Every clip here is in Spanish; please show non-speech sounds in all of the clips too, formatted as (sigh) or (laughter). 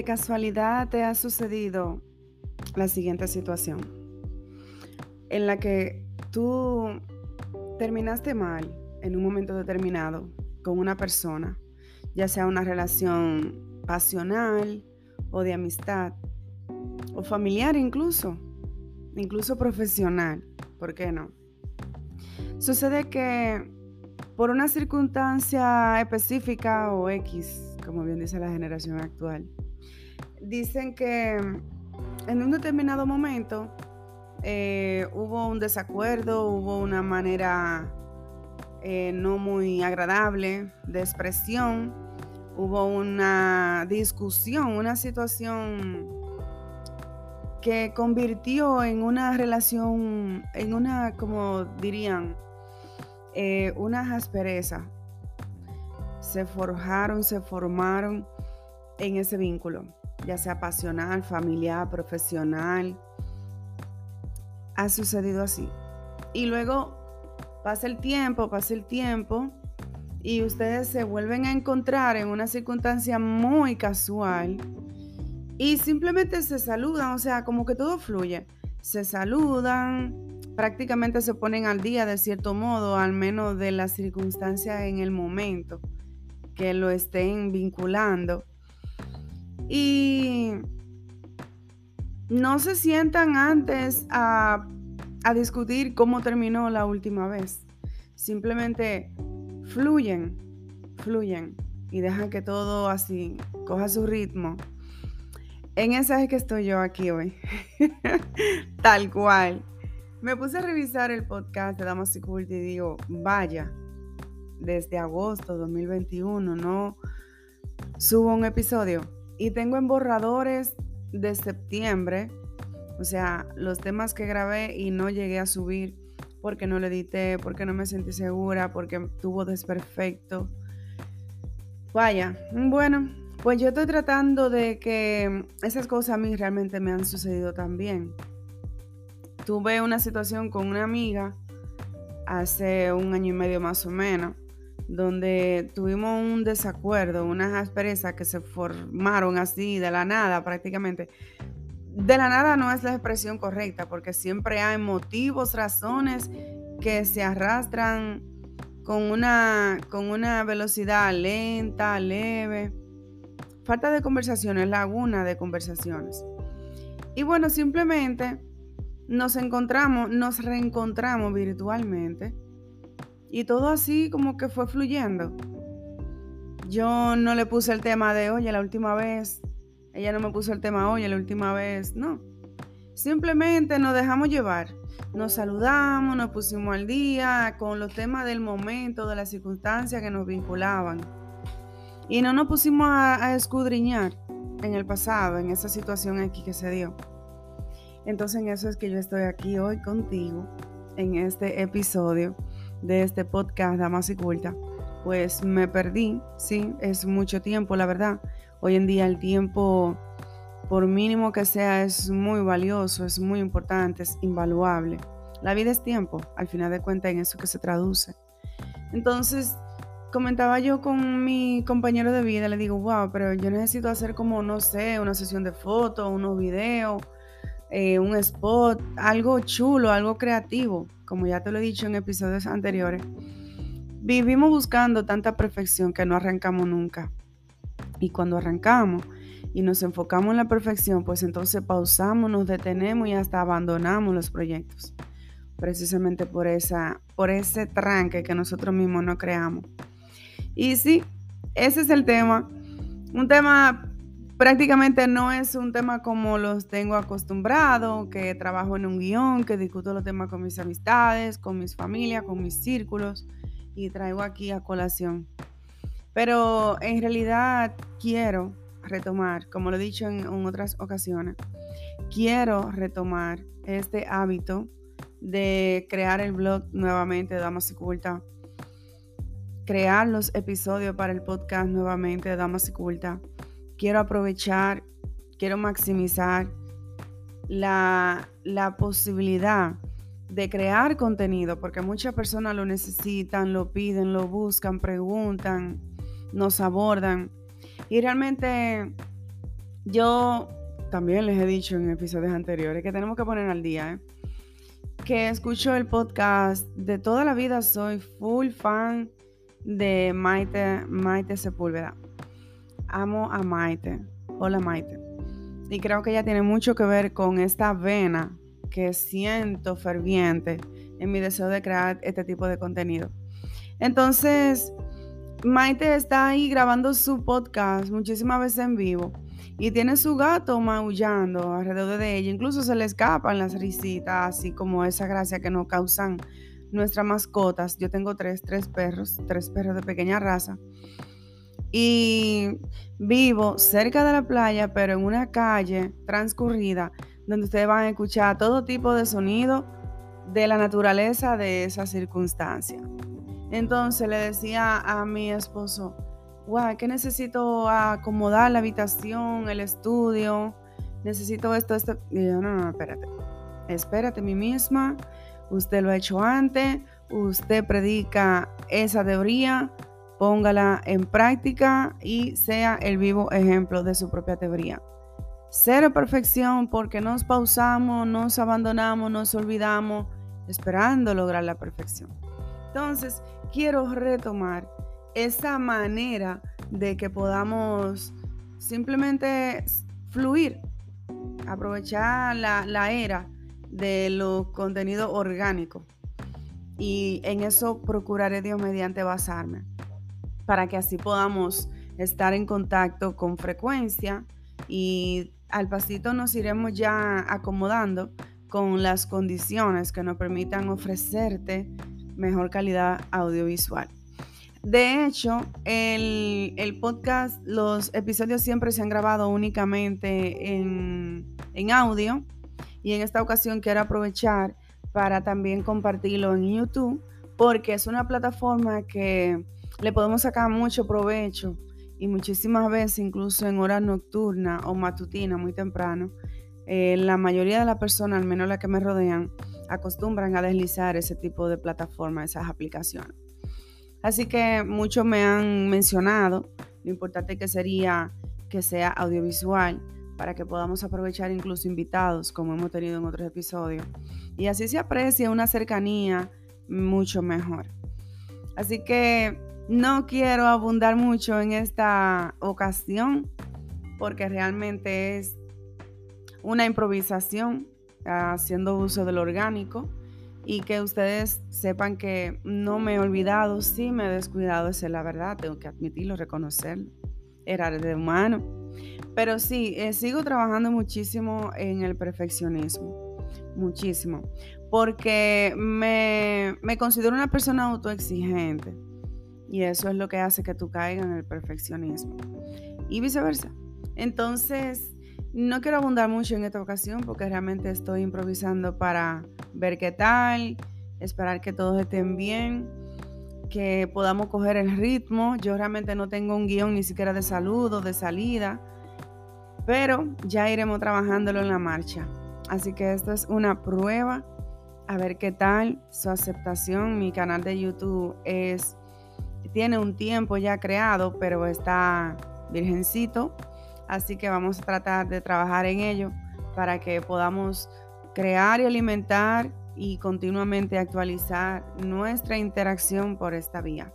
de casualidad te ha sucedido la siguiente situación, en la que tú terminaste mal en un momento determinado con una persona, ya sea una relación pasional o de amistad, o familiar incluso, incluso profesional, ¿por qué no? Sucede que por una circunstancia específica o X, como bien dice la generación actual, dicen que en un determinado momento eh, hubo un desacuerdo, hubo una manera eh, no muy agradable de expresión, hubo una discusión, una situación que convirtió en una relación, en una, como dirían, eh, una aspereza. Se forjaron, se formaron en ese vínculo, ya sea pasional, familiar, profesional. Ha sucedido así. Y luego pasa el tiempo, pasa el tiempo y ustedes se vuelven a encontrar en una circunstancia muy casual y simplemente se saludan, o sea, como que todo fluye. Se saludan, prácticamente se ponen al día de cierto modo, al menos de las circunstancias en el momento que lo estén vinculando. Y no se sientan antes a, a discutir cómo terminó la última vez. Simplemente fluyen, fluyen y dejan que todo así coja su ritmo en esa es que estoy yo aquí hoy. (laughs) Tal cual. Me puse a revisar el podcast de Damas y Cult y digo, vaya, desde agosto 2021 no subo un episodio. Y tengo en borradores de septiembre, o sea, los temas que grabé y no llegué a subir porque no lo edité, porque no me sentí segura, porque tuvo desperfecto. Vaya, bueno, pues yo estoy tratando de que esas cosas a mí realmente me han sucedido también. Tuve una situación con una amiga hace un año y medio más o menos, donde tuvimos un desacuerdo, unas asperezas que se formaron así de la nada prácticamente. De la nada no es la expresión correcta, porque siempre hay motivos, razones que se arrastran con una, con una velocidad lenta, leve Falta de conversaciones, laguna de conversaciones. Y bueno, simplemente nos encontramos, nos reencontramos virtualmente y todo así como que fue fluyendo. Yo no le puse el tema de, oye, la última vez, ella no me puso el tema, oye, la última vez, no. Simplemente nos dejamos llevar, nos saludamos, nos pusimos al día con los temas del momento, de las circunstancias que nos vinculaban. Y no nos pusimos a, escudriñar en el pasado, en esa situación aquí que se dio. Entonces en eso es que yo estoy aquí hoy contigo, en este episodio de este podcast Damas y Culta. Pues me perdí, sí, es mucho tiempo, la verdad. Hoy en día el tiempo, por mínimo que sea, es muy valioso, es muy importante, es invaluable. La vida es tiempo, al final de cuentas, en eso que se traduce. Entonces, comentaba yo con mi compañero de vida, le digo, wow, pero yo necesito hacer como, no sé, una sesión de fotos, unos videos, eh, un spot, algo chulo, algo creativo, como ya te lo he dicho en episodios anteriores. Vivimos buscando tanta perfección que no arrancamos nunca. Y cuando arrancamos y nos enfocamos en la perfección, pues entonces pausamos, nos detenemos y hasta abandonamos los proyectos. Precisamente por, esa, por ese tranque que nosotros mismos no creamos. Y sí, ese es el tema. Un tema prácticamente no es un tema como los tengo acostumbrado, que trabajo en un guion, que discuto los temas con mis amistades, con mis familias, con mis círculos y traigo aquí a colación. Pero en realidad quiero retomar, como lo he dicho en, otras ocasiones, quiero retomar este hábito de crear el blog nuevamente de Damas y Culta crear los episodios para el podcast nuevamente de Damas y Culta. Quiero aprovechar, quiero maximizar la, la posibilidad de crear contenido, porque muchas personas lo necesitan, lo piden, lo buscan, preguntan, nos abordan. Y realmente yo también les he dicho en episodios anteriores que tenemos que poner al día, ¿eh? que escucho el podcast de toda la vida, soy full fan de Maite, Maite Sepúlveda. Amo a Maite. Hola Maite. Y creo que ella tiene mucho que ver con esta vena que siento ferviente en mi deseo de crear este tipo de contenido. Entonces, Maite está ahí grabando su podcast muchísimas veces en vivo y tiene su gato maullando alrededor de ella. Incluso se le escapan las risitas, así como esa gracia que nos causan nuestras mascotas. Yo tengo tres, tres perros, tres perros de pequeña raza. Y vivo cerca de la playa, pero en una calle transcurrida donde ustedes van a escuchar todo tipo de sonido de la naturaleza de esa circunstancia. Entonces le decía a mi esposo, wow, que necesito acomodar la habitación, el estudio, necesito esto, esto. Y yo, no, no, espérate, espérate, mí misma, usted lo ha hecho antes, usted predica esa teoría, póngala en práctica y sea el vivo ejemplo de su propia teoría. Cero perfección porque nos pausamos, nos abandonamos, nos olvidamos esperando lograr la perfección. Entonces, quiero retomar esa manera de que podamos simplemente fluir, aprovechar la, era de los contenidos orgánicos. Y en eso procuraré Dios mediante basarme, para que así podamos estar en contacto con frecuencia y al pasito nos iremos ya acomodando con las condiciones que nos permitan ofrecerte mejor calidad audiovisual. De hecho, el, podcast, los episodios siempre se han grabado únicamente en, en audio y en esta ocasión quiero aprovechar para también compartirlo en YouTube porque es una plataforma que le podemos sacar mucho provecho y muchísimas veces, incluso en horas nocturnas o matutinas, muy temprano, eh, la mayoría de las personas, al menos las que me rodean, acostumbran a deslizar ese tipo de plataformas, esas aplicaciones. Así que muchos me han mencionado lo importante que sería que sea audiovisual para que podamos aprovechar incluso invitados como hemos tenido en otros episodios y así se aprecia una cercanía mucho mejor. Así que no quiero abundar mucho en esta ocasión porque realmente es una improvisación haciendo uso del orgánico y que ustedes sepan que no me he olvidado, sí me he descuidado, es la verdad, tengo que admitirlo, reconocerlo, era de humano. Pero sí, eh, sigo trabajando muchísimo en el perfeccionismo, muchísimo, porque me, me considero una persona autoexigente y eso es lo que hace que tú caigas en el perfeccionismo y viceversa. Entonces, no quiero abundar mucho en esta ocasión porque realmente estoy improvisando para ver qué tal, esperar que todos estén bien, que podamos coger el ritmo. Yo realmente no tengo un guion ni siquiera de saludo, de salida, pero ya iremos trabajándolo en la marcha. Así que esto es una prueba, a ver qué tal su aceptación. Mi canal de YouTube es tiene un tiempo ya creado, pero está virgencito Así que vamos a tratar de trabajar en ello para que podamos crear y alimentar y continuamente actualizar nuestra interacción por esta vía.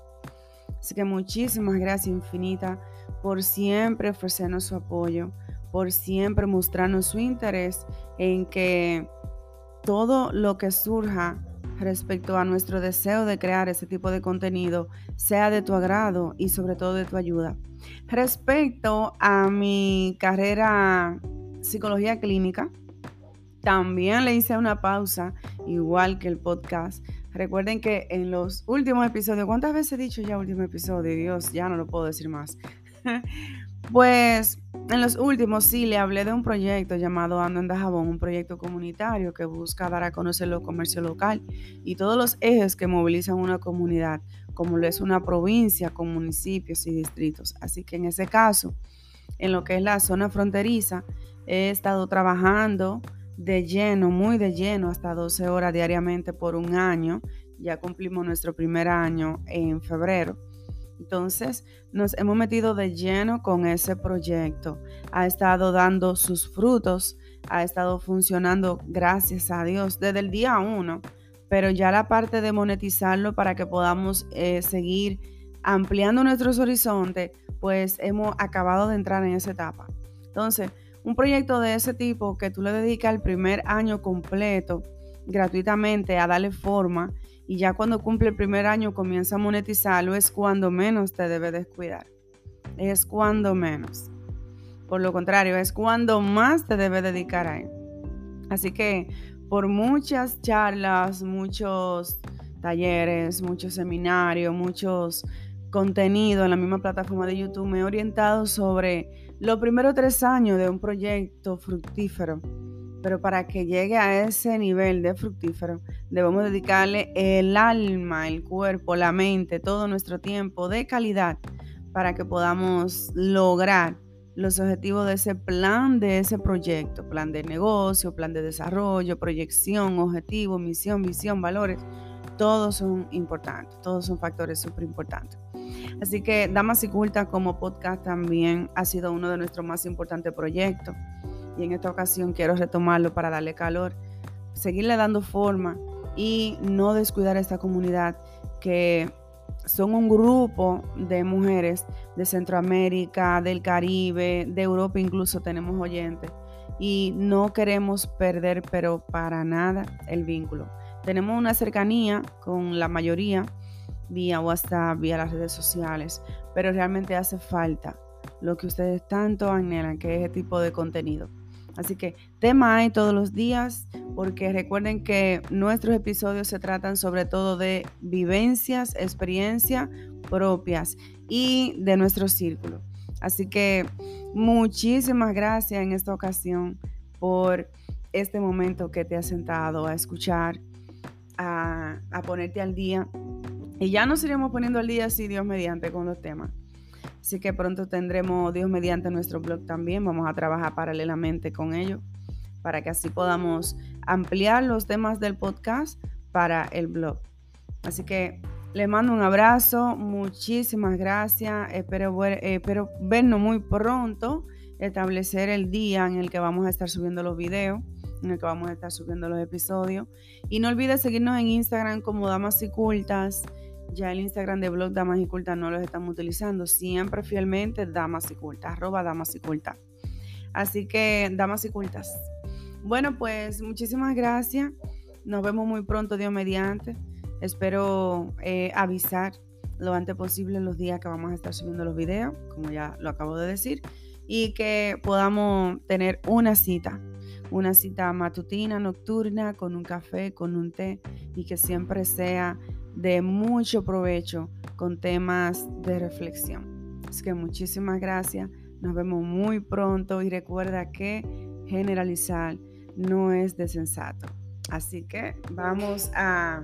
Así que muchísimas gracias infinita por siempre ofrecernos su apoyo, por siempre mostrarnos su interés en que todo lo que surja respecto a nuestro deseo de crear ese tipo de contenido sea de tu agrado y sobre todo de tu ayuda. Respecto a mi carrera psicología clínica, también le hice una pausa, igual que el podcast. Recuerden que en los últimos episodios, ¿cuántas veces he dicho ya último episodio? Dios, ya no lo puedo decir más. (laughs) pues en los últimos sí le hablé de un proyecto llamado Ando en Dajabón, un proyecto comunitario que busca dar a conocer lo comercio local y todos los ejes que movilizan una comunidad como lo es una provincia con municipios y distritos. Así que en ese caso, en lo que es la zona fronteriza, he estado trabajando de lleno, muy de lleno, hasta 12 horas diariamente por un año. Ya cumplimos nuestro primer año en febrero Entonces nos hemos metido de lleno con ese proyecto. Ha estado dando sus frutos, ha estado funcionando gracias a Dios desde el día uno, pero ya la parte de monetizarlo para que podamos eh, seguir ampliando nuestros horizontes, pues hemos acabado de entrar en esa etapa. Entonces, un proyecto de ese tipo que tú le dedicas el primer año completo gratuitamente a darle forma y ya cuando cumple el primer año comienza a monetizarlo, es cuando menos te debe descuidar. Es cuando menos. Por lo contrario, es cuando más te debe dedicar a él. Así que por muchas charlas, muchos talleres, muchos seminarios, muchos contenidos en la misma plataforma de YouTube, me he orientado sobre los primeros tres años de un proyecto fructífero pero para que llegue a ese nivel de fructífero, debemos dedicarle el alma, el cuerpo, la mente, todo nuestro tiempo de calidad para que podamos lograr los objetivos de ese plan, de ese proyecto, plan de negocio, plan de desarrollo, proyección, objetivo, misión, visión, valores. Todos son importantes, todos son factores súper importantes. Así que Damas y Culta como podcast también ha sido uno de nuestros más importantes proyectos y en esta ocasión quiero retomarlo para darle calor, seguirle dando forma y no descuidar esta comunidad que son un grupo de mujeres de Centroamérica, del Caribe, de Europa incluso tenemos oyentes y no queremos perder pero para nada el vínculo. Tenemos una cercanía con la mayoría vía WhatsApp, vía las redes sociales, pero realmente hace falta lo que ustedes tanto anhelan, que es ese tipo de contenido. Así que tema hay todos los días, porque recuerden que nuestros episodios se tratan sobre todo de vivencias, experiencias propias y de nuestro círculo. Así que muchísimas gracias en esta ocasión por este momento que te has sentado a escuchar, a, a ponerte al día. Y ya nos iremos poniendo al día, si Dios mediante, con los temas. Así que pronto tendremos Dios mediante nuestro blog también. Vamos a trabajar paralelamente con ello para que así podamos ampliar los temas del podcast para el blog. Así que les mando un abrazo, muchísimas gracias. Espero, espero vernos muy pronto, establecer el día en el que vamos a estar subiendo los videos, en el que vamos a estar subiendo los episodios. Y no olvides seguirnos en Instagram como Damas y Cultas. Ya el Instagram de blog Damas y Cultas no los estamos utilizando. Siempre fielmente Damas y Cultas, arroba Damas y Cultas. Así que Damas y Cultas. Bueno, pues muchísimas gracias. Nos vemos muy pronto, Dios mediante. Espero eh, avisar lo antes posible los días que vamos a estar subiendo los videos, como ya lo acabo de decir, y que podamos tener una cita, una cita matutina, nocturna, con un café, con un té, y que siempre sea de mucho provecho con temas de reflexión. Así que muchísimas gracias. Nos vemos muy pronto y recuerda que generalizar no es de sensato. Así que vamos a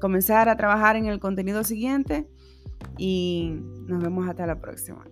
comenzar a trabajar en el contenido siguiente y nos vemos hasta la próxima.